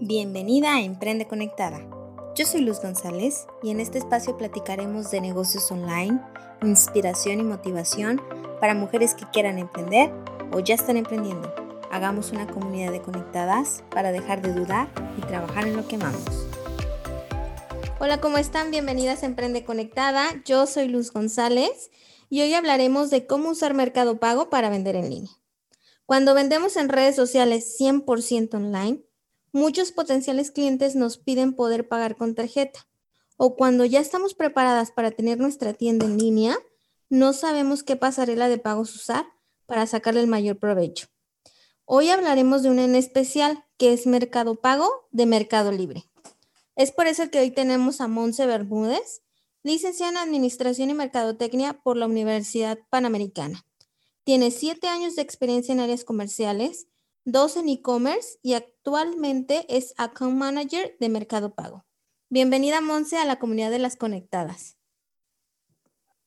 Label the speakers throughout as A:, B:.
A: Bienvenida a Emprende Conectada. Yo soy Luz González y en este espacio platicaremos de negocios online, inspiración y motivación para mujeres que quieran emprender o ya están emprendiendo. Hagamos una comunidad de conectadas para dejar de dudar y trabajar en lo que amamos. Hola, ¿cómo están? Bienvenidas a Emprende Conectada. Yo soy Luz González y hoy hablaremos de cómo usar Mercado Pago para vender en línea. Cuando vendemos en redes sociales 100% online, muchos potenciales clientes nos piden poder pagar con tarjeta. O cuando ya estamos preparadas para tener nuestra tienda en línea, no sabemos qué pasarela de pagos usar para sacarle el mayor provecho. Hoy hablaremos de una en especial que es Mercado Pago de Mercado Libre. Es por eso que hoy tenemos a Monse Bermúdez, licenciada en Administración y Mercadotecnia por la Universidad Panamericana. Tiene siete años de experiencia en áreas comerciales dos en e-commerce y actualmente es Account Manager de Mercado Pago. Bienvenida, Monse, a la comunidad de las conectadas.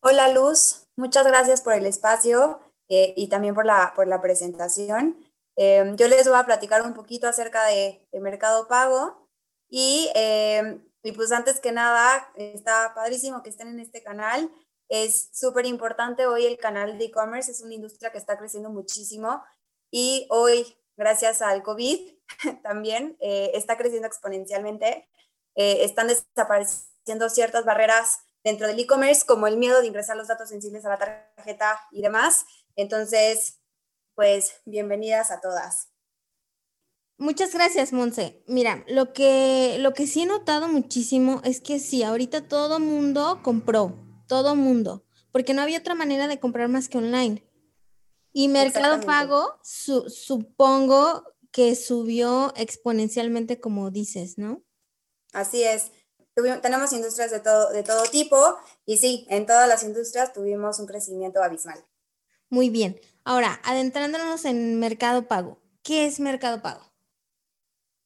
B: Hola, Luz. Muchas gracias por el espacio eh, y también por la, por la presentación. Em, yo les voy a platicar un poquito acerca de, Mercado Pago y, em, y pues antes que nada, está padrísimo que estén en este canal. Es súper importante hoy el canal de e-commerce, es una industria que está creciendo muchísimo y hoy gracias al COVID también eh, está creciendo exponencialmente. Eh, están desapareciendo ciertas barreras dentro del e-commerce, como el miedo de ingresar los datos sensibles a la tarjeta y demás. Entonces, pues bienvenidas a todas.
A: Muchas gracias, Monse. Mira, lo que, lo que sí he notado muchísimo es que sí, ahorita todo mundo compró, todo mundo, porque no había otra manera de comprar más que online. Y Mercado Pago, supongo que subió exponencialmente, como dices, ¿no?
B: Así es. tenemos industrias de todo, de todo tipo y sí, en todas las industrias tuvimos un crecimiento abismal.
A: Muy bien. Ahora, adentrándonos en Mercado Pago. ¿Qué es Mercado Pago?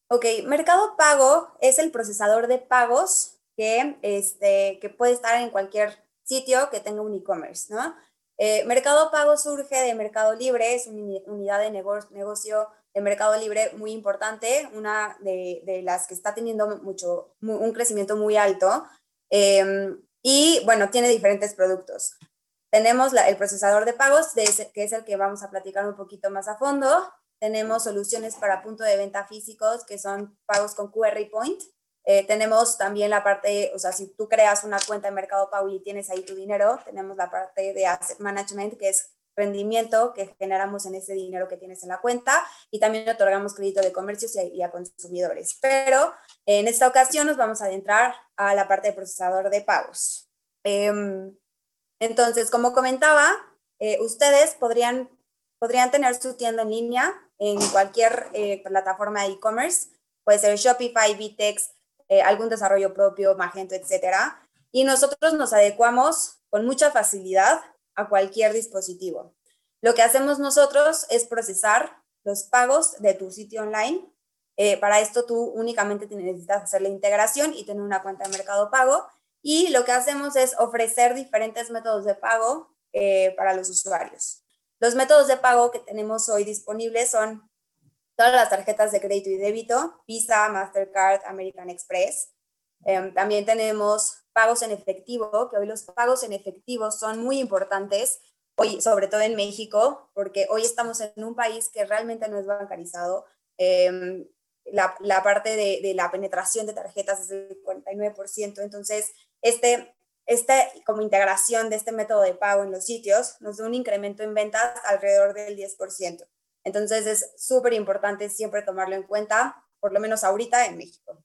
B: Ok, Mercado Pago es el procesador de pagos que, este, que puede estar en cualquier sitio que tenga un e-commerce, ¿no? Eh, Mercado Pago surge de Mercado Libre, es una unidad de negocio de Mercado Libre muy importante, una de, las que está teniendo mucho, un crecimiento muy alto. Em, y bueno, tiene diferentes productos. Tenemos el procesador de pagos, que es el que vamos a platicar un poquito más a fondo. Tenemos soluciones para punto de venta físicos, que son pagos con QR Point. Eh, tenemos también la parte, o sea, si tú creas una cuenta de Mercado Pago y tienes ahí tu dinero, tenemos la parte de Asset Management, que es rendimiento que generamos en ese dinero que tienes en la cuenta y también otorgamos crédito de comercios y a, consumidores. Pero en esta ocasión nos vamos a adentrar a la parte de procesador de pagos. Em, entonces, como comentaba, eh, ustedes podrían, podrían tener su tienda en línea en cualquier eh, plataforma de e-commerce, puede ser Shopify, Vitex, eh, algún desarrollo propio, Magento, etcétera. Y nosotros nos adecuamos con mucha facilidad a cualquier dispositivo. Lo que hacemos nosotros es procesar los pagos de tu sitio online. Eh, para esto tú únicamente necesitas hacer la integración y tener una cuenta de mercado pago. Y lo que hacemos es ofrecer diferentes métodos de pago eh, para los usuarios. Los métodos de pago que tenemos hoy disponibles son todas las tarjetas de crédito y débito, Visa, Mastercard, American Express. Em, también tenemos pagos en efectivo, que hoy los pagos en efectivo son muy importantes, hoy, sobre todo en México, porque hoy estamos en un país que realmente no es bancarizado. Em, la, la, parte de, de, la penetración de tarjetas es del 49%, entonces este, este, como integración de este método de pago en los sitios nos da un incremento en ventas alrededor del 10%. Entonces es súper importante siempre tomarlo en cuenta, por lo menos ahorita en México.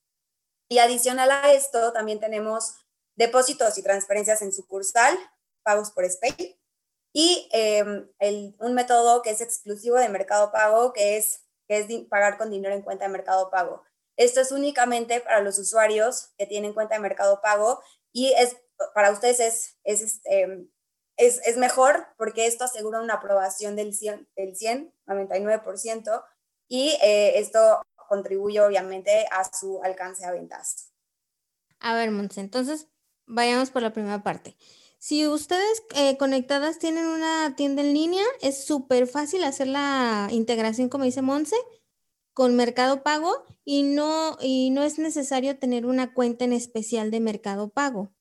B: Y adicional a esto, también tenemos depósitos y transferencias en sucursal, pagos por SPAY, y em, un método que es exclusivo de Mercado Pago, que es, que es pagar con dinero en cuenta de Mercado Pago. Esto es únicamente para los usuarios que tienen cuenta de Mercado Pago y es, para ustedes es, es este, es, mejor porque esto asegura una aprobación del 100, del 100 99%, y eh, esto contribuye obviamente a su alcance a ventas.
A: A ver, Monse, entonces vayamos por la primera parte. Si ustedes eh, conectadas tienen una tienda en línea, es súper fácil hacer la integración, como dice Monse, con Mercado Pago y no, y no es necesario tener una cuenta en especial de Mercado Pago.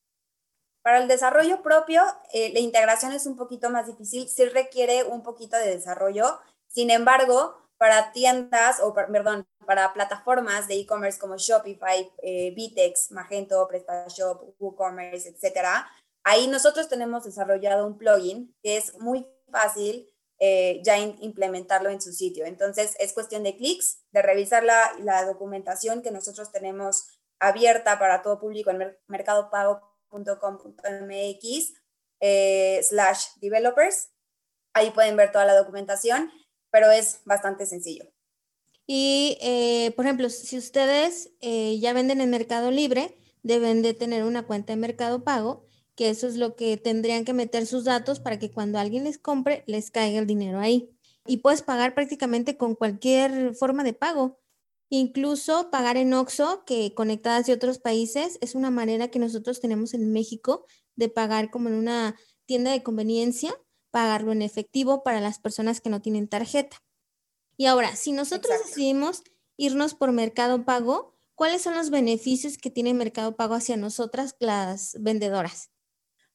B: Para el desarrollo propio, eh, la integración es un poquito más difícil, sí requiere un poquito de desarrollo. Sin embargo, para tiendas o, perdón, para plataformas de e-commerce como Shopify, eh, Vitex, Magento, PrestaShop, WooCommerce, etcétera, ahí nosotros tenemos desarrollado un plugin que es muy fácil eh, ya implementarlo en su sitio. Entonces, es cuestión de clics, de revisar la, la documentación que nosotros tenemos abierta para todo público en mercadopago.com.mx eh, slash developers. Ahí pueden ver toda la documentación, pero es bastante sencillo.
A: Y, eh, por ejemplo, si ustedes ya venden en Mercado Libre, deben de tener una cuenta de Mercado Pago que eso es lo que tendrían que meter sus datos para que cuando alguien les compre, les caiga el dinero ahí. Y puedes pagar prácticamente con cualquier forma de pago. Incluso pagar en OXO, que conectadas de otros países, es una manera que nosotros tenemos en México de pagar como en una tienda de conveniencia, pagarlo en efectivo para las personas que no tienen tarjeta. Y ahora, si nosotros decidimos irnos por Mercado Pago, ¿cuáles son los beneficios que tiene Mercado Pago hacia nosotras, las vendedoras?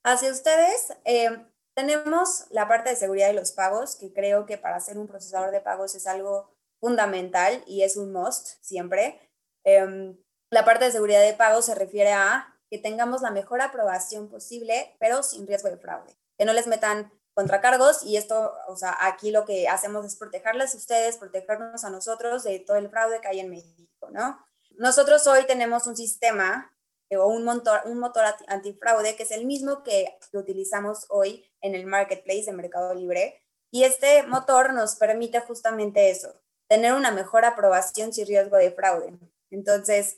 B: Hacia ustedes, eh, tenemos la parte de seguridad de los pagos, que creo que para ser un procesador de pagos es algo fundamental y es un must siempre. Em, la parte de seguridad de pagos se refiere a que tengamos la mejor aprobación posible, pero sin riesgo de fraude. Que no les metan contracargos y esto, o sea, aquí lo que hacemos es protegerles a ustedes, protegernos a nosotros de todo el fraude que hay en México, ¿no? Nosotros hoy tenemos un sistema eh, o un motor, un motor antifraude que es el mismo que, utilizamos hoy en el marketplace de Mercado Libre. Y este motor nos permite justamente eso, tener una mejor aprobación sin riesgo de fraude. Entonces,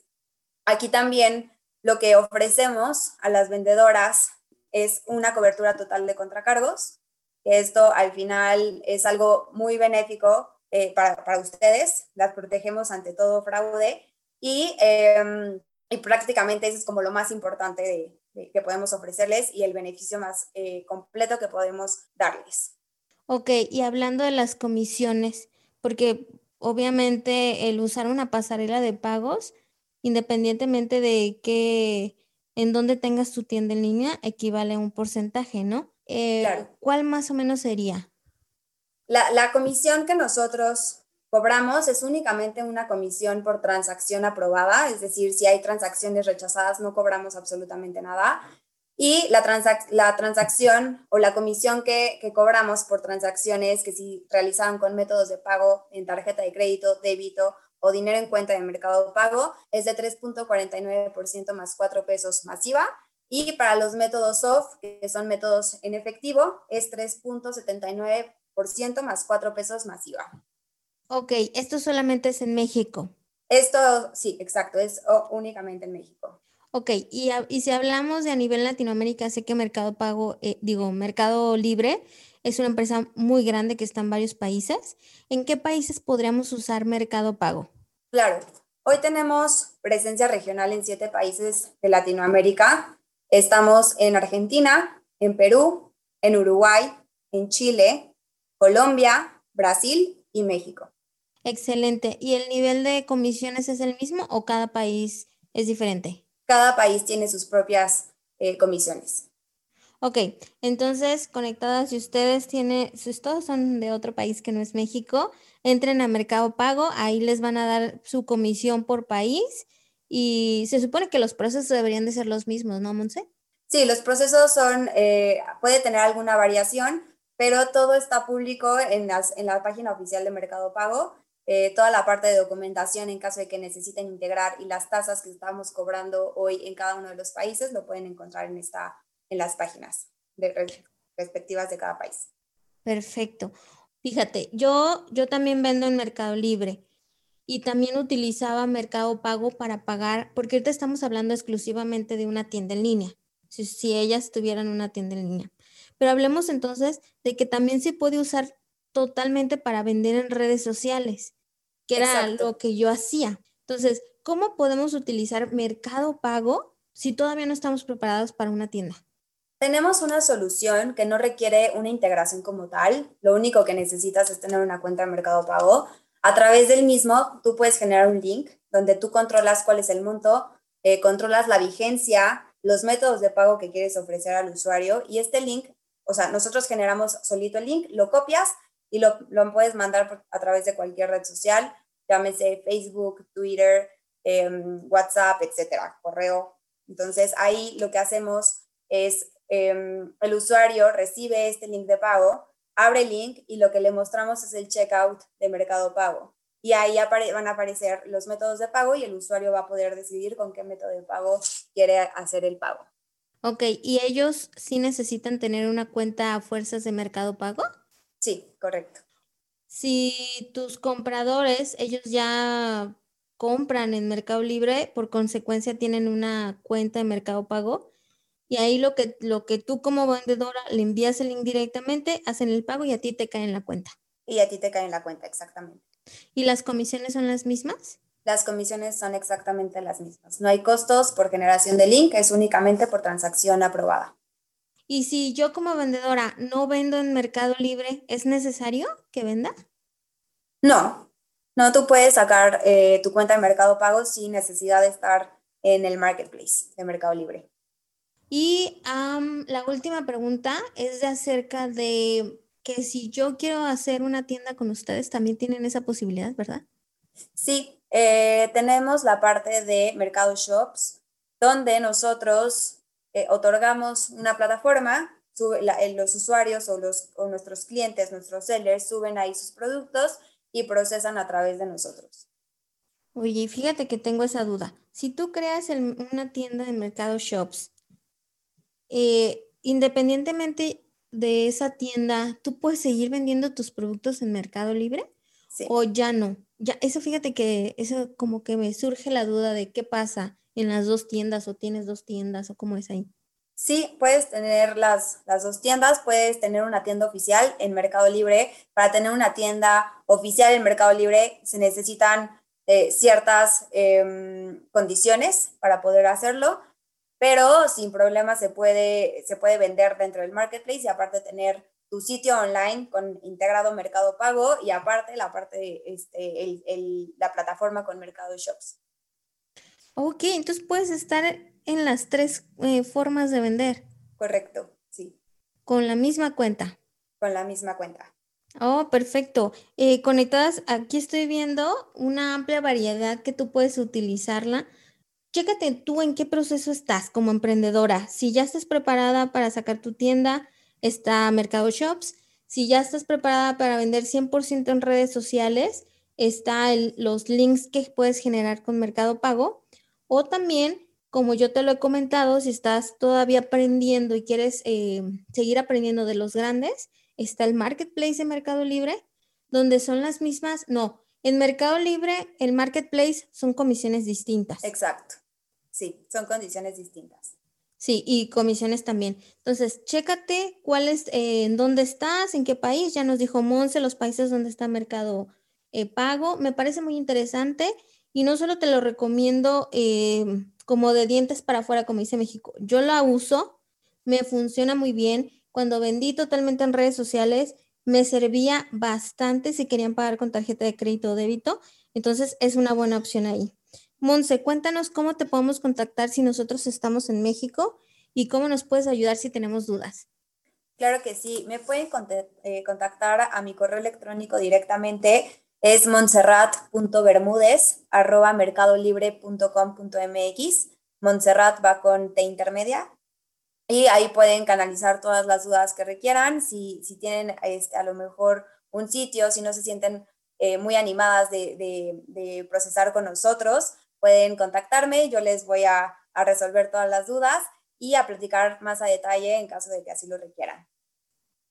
B: aquí también lo que ofrecemos a las vendedoras es una cobertura total de contracargos. Esto al final es algo muy benéfico eh, para, para, ustedes. Las protegemos ante todo fraude y eh, y prácticamente eso es como lo más importante de, que podemos ofrecerles y el beneficio más eh, completo que podemos darles.
A: Ok, y hablando de las comisiones, porque obviamente el usar una pasarela de pagos, independientemente de qué, en dónde tengas tu tienda en línea, equivale a un porcentaje, ¿no? Eh, claro. ¿Cuál más o menos sería?
B: La, la comisión que nosotros cobramos es únicamente una comisión por transacción aprobada, es decir, si hay transacciones rechazadas no cobramos absolutamente nada. Y la, la transacción o la comisión que, que, cobramos por transacciones que si realizaban con métodos de pago en tarjeta de crédito, débito o dinero en cuenta de mercado pago es de 3.49% más 4 pesos masiva. Y para los métodos soft, que son métodos en efectivo, es 3.79% más 4 pesos masiva.
A: Ok, esto solamente es en México.
B: Esto, sí, exacto, es únicamente en México.
A: Ok, y, y, si hablamos de a nivel Latinoamérica, sé que Mercado Pago, eh, digo, Mercado Libre es una empresa muy grande que está en varios países. ¿En qué países podríamos usar Mercado Pago?
B: Claro, hoy tenemos presencia regional en siete países de Latinoamérica. Estamos en Argentina, en Perú, en Uruguay, en Chile, Colombia, Brasil y México.
A: Excelente. ¿Y el nivel de comisiones es el mismo o cada país es diferente?
B: Cada país tiene sus propias eh, comisiones.
A: Ok, entonces conectadas, si ustedes tienen, si todos son de otro país que no es México, entren a Mercado Pago, ahí les van a dar su comisión por país y se supone que los procesos deberían de ser los mismos, ¿no, Monse?
B: Sí, los procesos son, eh, puede tener alguna variación, pero todo está público en, las, en la página oficial de Mercado Pago eh, toda la parte de documentación en caso de que necesiten integrar y las tasas que estamos cobrando hoy en cada uno de los países lo pueden encontrar en, esta, en las páginas respectivas de cada país.
A: Perfecto. Fíjate, yo, yo también vendo en Mercado Libre y también utilizaba Mercado Pago para pagar, porque ahorita estamos hablando exclusivamente de una tienda en línea, si, si ellas tuvieran una tienda en línea. Pero hablemos entonces de que también se puede usar totalmente para vender en redes sociales que era lo que yo hacía. Entonces, ¿cómo podemos utilizar Mercado Pago si todavía no estamos preparados para una tienda?
B: Tenemos una solución que no requiere una integración como tal. Lo único que necesitas es tener una cuenta de Mercado Pago. A través del mismo, tú puedes generar un link donde tú controlas cuál es el monto, eh, controlas la vigencia, los métodos de pago que quieres ofrecer al usuario y este link, o sea, nosotros generamos solito el link, lo copias y lo, lo puedes mandar a través de cualquier red social, llámese Facebook, Twitter, em, WhatsApp, etcétera, correo. Entonces ahí lo que hacemos es em, el usuario recibe este link de pago, abre el link y lo que le mostramos es el checkout de Mercado Pago. Y ahí van a aparecer los métodos de pago y el usuario va a poder decidir con qué método de pago quiere hacer el pago.
A: Ok, ¿y ellos sí necesitan tener una cuenta a fuerzas de Mercado Pago?
B: Sí, correcto.
A: Si tus compradores, ellos ya compran en Mercado Libre, por consecuencia tienen una cuenta de Mercado Pago, y ahí lo que, lo que tú como vendedora le envías el link directamente, hacen el pago y a ti te cae en la cuenta.
B: Y a ti te cae en la cuenta, exactamente.
A: ¿Y las comisiones son las mismas?
B: Las comisiones son exactamente las mismas. No hay costos por generación de link, es únicamente por transacción aprobada.
A: Y si yo como vendedora no vendo en Mercado Libre, ¿es necesario que venda?
B: No, no, tú puedes sacar eh, tu cuenta de Mercado Pago sin necesidad de estar en el marketplace de Mercado Libre.
A: Y la última pregunta es de acerca de que si yo quiero hacer una tienda con ustedes, también tienen esa posibilidad, ¿verdad?
B: Sí, eh, tenemos la parte de Mercado Shops, donde nosotros eh, otorgamos una plataforma, eh, los usuarios o, los, o nuestros clientes, nuestros sellers, suben ahí sus productos y procesan a través de nosotros.
A: Oye, fíjate que tengo esa duda. Si tú creas una tienda de Mercado Shops, independientemente de esa tienda, ¿tú puedes seguir vendiendo tus productos en Mercado Libre? Sí. ¿O ya no? Ya, eso fíjate que eso como que me surge la duda de qué pasa en las dos tiendas o tienes dos tiendas o cómo es ahí.
B: Sí, puedes tener las, las dos tiendas, puedes tener una tienda oficial en Mercado Libre. Para tener una tienda oficial en Mercado Libre se necesitan eh, ciertas em, condiciones para poder hacerlo pero sin problema se puede, se puede vender dentro del marketplace y aparte tener tu sitio online con integrado Mercado Pago y aparte la parte este, la plataforma con Mercado Shops.
A: Ok, entonces puedes estar en las tres eh, formas de vender.
B: Correcto, sí.
A: Con la misma cuenta.
B: Con la misma cuenta.
A: Oh, perfecto. Eh, conectadas, aquí estoy viendo una amplia variedad que tú puedes utilizarla chécate tú en qué proceso estás como emprendedora. Si ya estás preparada para sacar tu tienda, está Mercado Shops. Si ya estás preparada para vender 100% en redes sociales, está los links que puedes generar con Mercado Pago. O también, como yo te lo he comentado, si estás todavía aprendiendo y quieres eh, seguir aprendiendo de los grandes, está el Marketplace de Mercado Libre, donde son las mismas, no, en Mercado Libre, el Marketplace son comisiones distintas.
B: Exacto. Sí, son condiciones distintas.
A: Sí, y comisiones también. Entonces, chécate cuál es, eh, en dónde estás, en qué país. Ya nos dijo Monse, los países donde está Mercado eh, Pago. Me parece muy interesante y no solo te lo recomiendo eh, como de dientes para afuera, como dice México. Yo la uso, me funciona muy bien. Cuando vendí totalmente en redes sociales, me servía bastante si querían pagar con tarjeta de crédito o débito. Entonces, es una buena opción ahí. Monse, cuéntanos cómo te podemos contactar si nosotros estamos en México y cómo nos puedes ayudar si tenemos dudas.
B: Claro que sí, me pueden eh, contactar a mi correo electrónico directamente, es montserrat.bermúdez.mercadolibre.com.mx. Montserrat va con T intermedia y ahí pueden canalizar todas las dudas que requieran. Si, si tienen este, a lo mejor un sitio, si no se sienten eh, muy animadas de, de, de, procesar con nosotros, pueden contactarme, yo les voy a, a resolver todas las dudas y a platicar más a detalle en caso de que así lo requieran.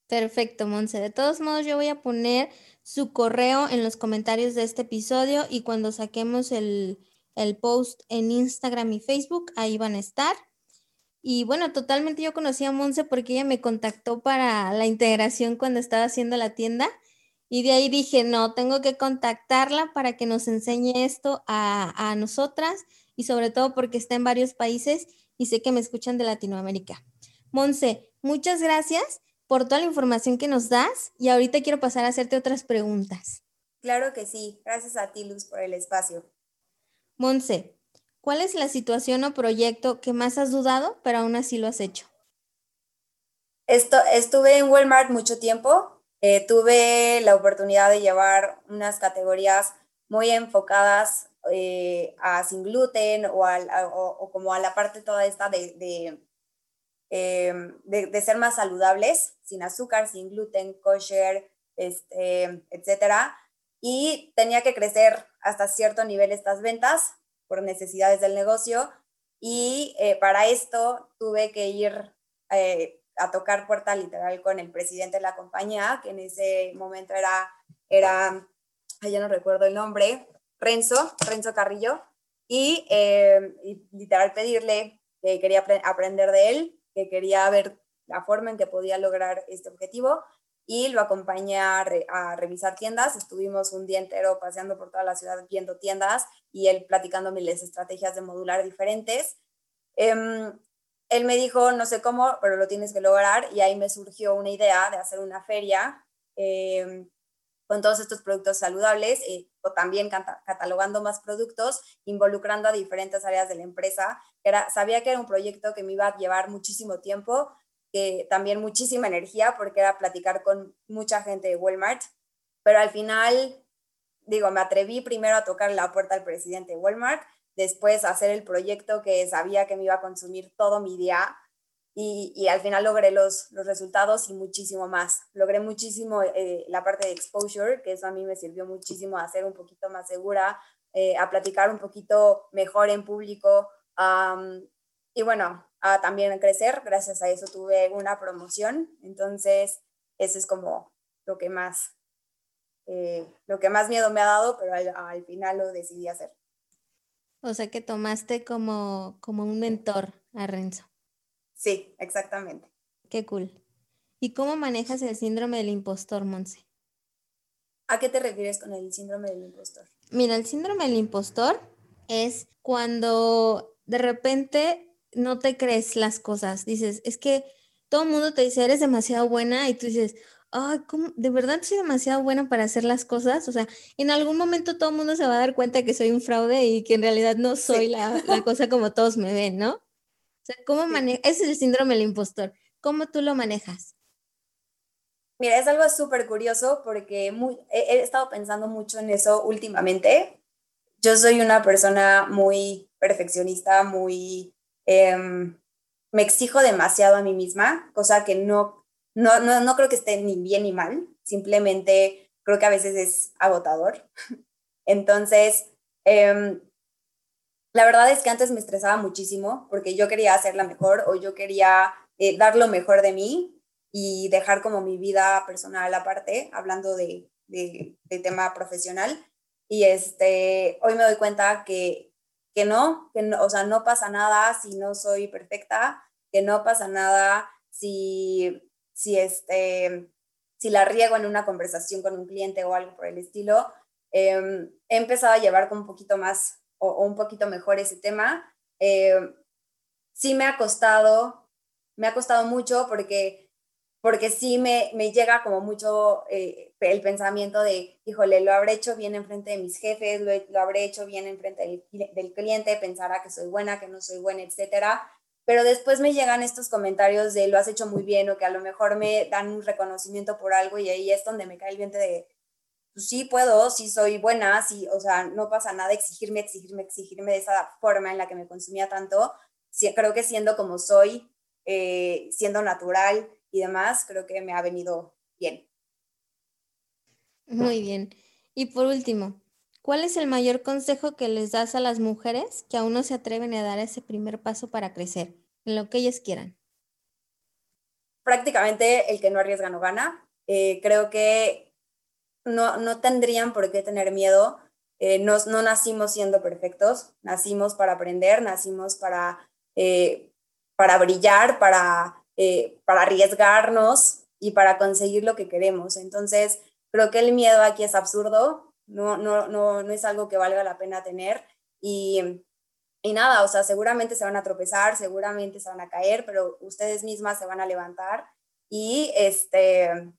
A: Perfecto, Monse. De todos modos, yo voy a poner su correo en los comentarios de este episodio y cuando saquemos el, el, post en Instagram y Facebook, ahí van a estar. Y bueno, totalmente yo conocí a Monse porque ella me contactó para la integración cuando estaba haciendo la tienda y de ahí dije, no, tengo que contactarla para que nos enseñe esto a, nosotras y sobre todo porque está en varios países y sé que me escuchan de Latinoamérica. Monse, muchas gracias por toda la información que nos das y ahorita quiero pasar a hacerte otras preguntas.
B: Claro que sí. Gracias a ti, Luz, por el espacio.
A: Monse, ¿cuál es la situación o proyecto que más has dudado, pero aún así lo has hecho?
B: Esto, estuve en Walmart mucho tiempo. Eh, tuve la oportunidad de llevar unas categorías muy enfocadas eh, a sin gluten o, o, como a la parte toda esta de, em, de, ser más saludables, sin azúcar, sin gluten, kosher, este, etcétera. Y tenía que crecer hasta cierto nivel estas ventas por necesidades del negocio. Y eh, para esto tuve que ir eh, a tocar puerta literal con el presidente de la compañía, que en ese momento era, era ya no recuerdo el nombre, Renzo, Renzo Carrillo, y, eh, y literal pedirle que quería aprender de él, que quería ver la forma en que podía lograr este objetivo y lo acompañé a, revisar tiendas. Estuvimos un día entero paseando por toda la ciudad viendo tiendas y él platicando miles estrategias de modular diferentes. Em, él me dijo, no sé cómo, pero lo tienes que lograr y ahí me surgió una idea de hacer una feria em, con todos estos productos saludables eh, o también catalogando más productos, involucrando a diferentes áreas de la empresa. Sabía que era un proyecto que me iba a llevar muchísimo tiempo, también muchísima energía porque era platicar con mucha gente de Walmart, pero al final, digo, me atreví primero a tocar la puerta al presidente de Walmart, después a hacer el proyecto que sabía que me iba a consumir todo mi día y, y al final logré los, los, resultados y muchísimo más. Logré muchísimo eh, la parte de exposure, que eso a mí me sirvió muchísimo a ser un poquito más segura, eh, a platicar un poquito mejor en público. y bueno, a también crecer. Gracias a eso tuve una promoción. Entonces, eso es como lo que más, eh, lo que más miedo me ha dado, pero al, final lo decidí hacer.
A: O sea que tomaste como, como un mentor a Renzo.
B: Sí, exactamente.
A: Qué cool. ¿Y cómo manejas el síndrome del impostor, Monse?
B: ¿A qué te refieres con el síndrome del impostor?
A: Mira, el síndrome del impostor es cuando de repente no te crees las cosas. Dices, es que todo el mundo te dice, eres demasiado buena y tú dices, ay, ¿cómo? ¿de verdad soy demasiado buena para hacer las cosas? O sea, en algún momento todo el mundo se va a dar cuenta que soy un fraude y que en realidad no soy la, cosa como todos me ven, ¿no? Sea, ¿cómo manejas? Es el síndrome del impostor. ¿Cómo tú lo manejas?
B: Mira, es algo súper curioso porque muy, he, estado pensando mucho en eso últimamente. Yo soy una persona muy perfeccionista, muy Em, me exijo demasiado a mí misma, cosa que no, no, no, creo que esté ni bien ni mal, simplemente creo que a veces es agotador. Entonces, em, la verdad es que antes me estresaba muchísimo porque yo quería hacerla mejor o yo quería eh, dar lo mejor de mí y dejar como mi vida personal aparte, hablando de, de, de tema profesional. Y este, hoy me doy cuenta que que no, que no, o sea, no pasa nada si no soy perfecta, que no pasa nada si, si, este, si la riego en una conversación con un cliente o algo por el estilo. Em, he empezado a llevar con un poquito más o, un poquito mejor ese tema. Em, sí me ha costado, me ha costado mucho porque porque sí me, me llega como mucho eh, el pensamiento de, híjole, lo habré hecho bien en frente de mis jefes, lo, habré hecho bien en frente del, del, cliente, pensará que soy buena, que no soy buena, etcétera. Pero después me llegan estos comentarios de lo has hecho muy bien o que a lo mejor me dan un reconocimiento por algo y ahí es donde me cae el viento de, pues sí puedo, sí soy buena, sí, o sea, no pasa nada exigirme, exigirme, exigirme de esa forma en la que me consumía tanto. Sí, creo que siendo como soy, eh, siendo natural, y demás, creo que me ha venido bien.
A: Muy bien. Y por último, ¿cuál es el mayor consejo que les das a las mujeres que aún no se atreven a dar ese primer paso para crecer en lo que ellas quieran?
B: Prácticamente el que no arriesga no gana. Eh, creo que no, no, tendrían por qué tener miedo. Eh, no, nacimos siendo perfectos, nacimos para aprender, nacimos para, eh, para brillar, para eh, para arriesgarnos y para conseguir lo que queremos. Entonces, creo que el miedo aquí es absurdo, no, no, no, no es algo que valga la pena tener y, y nada, o sea, seguramente se van a tropezar, seguramente se van a caer, pero ustedes mismas se van a levantar y este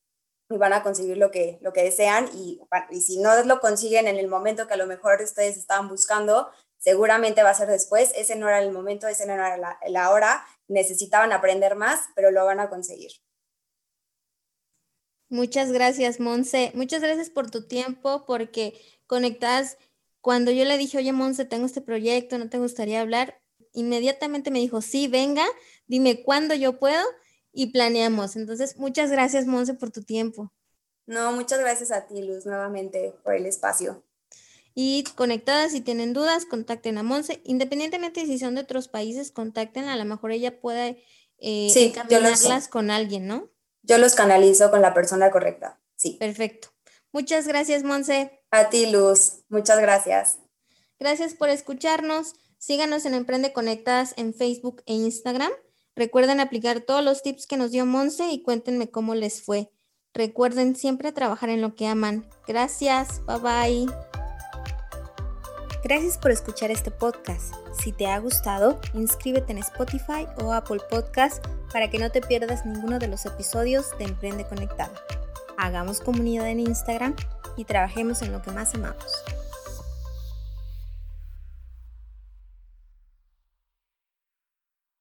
B: y van a conseguir lo que, lo que desean y, y si no lo consiguen en el momento que a lo mejor ustedes estaban buscando, seguramente va a ser después, ese no era el momento, ese no era la, hora, necesitaban aprender más, pero lo van a conseguir.
A: Muchas gracias, Monse. Muchas gracias por tu tiempo, porque conectas. Cuando yo le dije, oye, Monse, tengo este proyecto, ¿no te gustaría hablar? Inmediatamente me dijo, sí, venga, dime cuándo yo puedo y planeamos. Entonces, muchas gracias, Monse, por tu tiempo.
B: No, muchas gracias a ti, Luz, nuevamente por el espacio.
A: Y conectadas, si tienen dudas, contacten a Monse. Independientemente de si son de otros países, contacten, a lo mejor ella pueda eh, sí, con alguien, ¿no?
B: Yo los canalizo con la persona correcta, sí.
A: Perfecto. Muchas gracias, Monse.
B: A ti, Luz. Muchas gracias.
A: Gracias por escucharnos. Síganos en Emprende Conectadas en Facebook e Instagram. Recuerden aplicar todos los tips que nos dio Monse y cuéntenme cómo les fue. Recuerden siempre trabajar en lo que aman. Gracias. Bye bye. Gracias por escuchar este podcast. Si te ha gustado, inscríbete en Spotify o Apple Podcast para que no te pierdas ninguno de los episodios de Emprende Conectada. Hagamos comunidad en Instagram y trabajemos en lo que más amamos.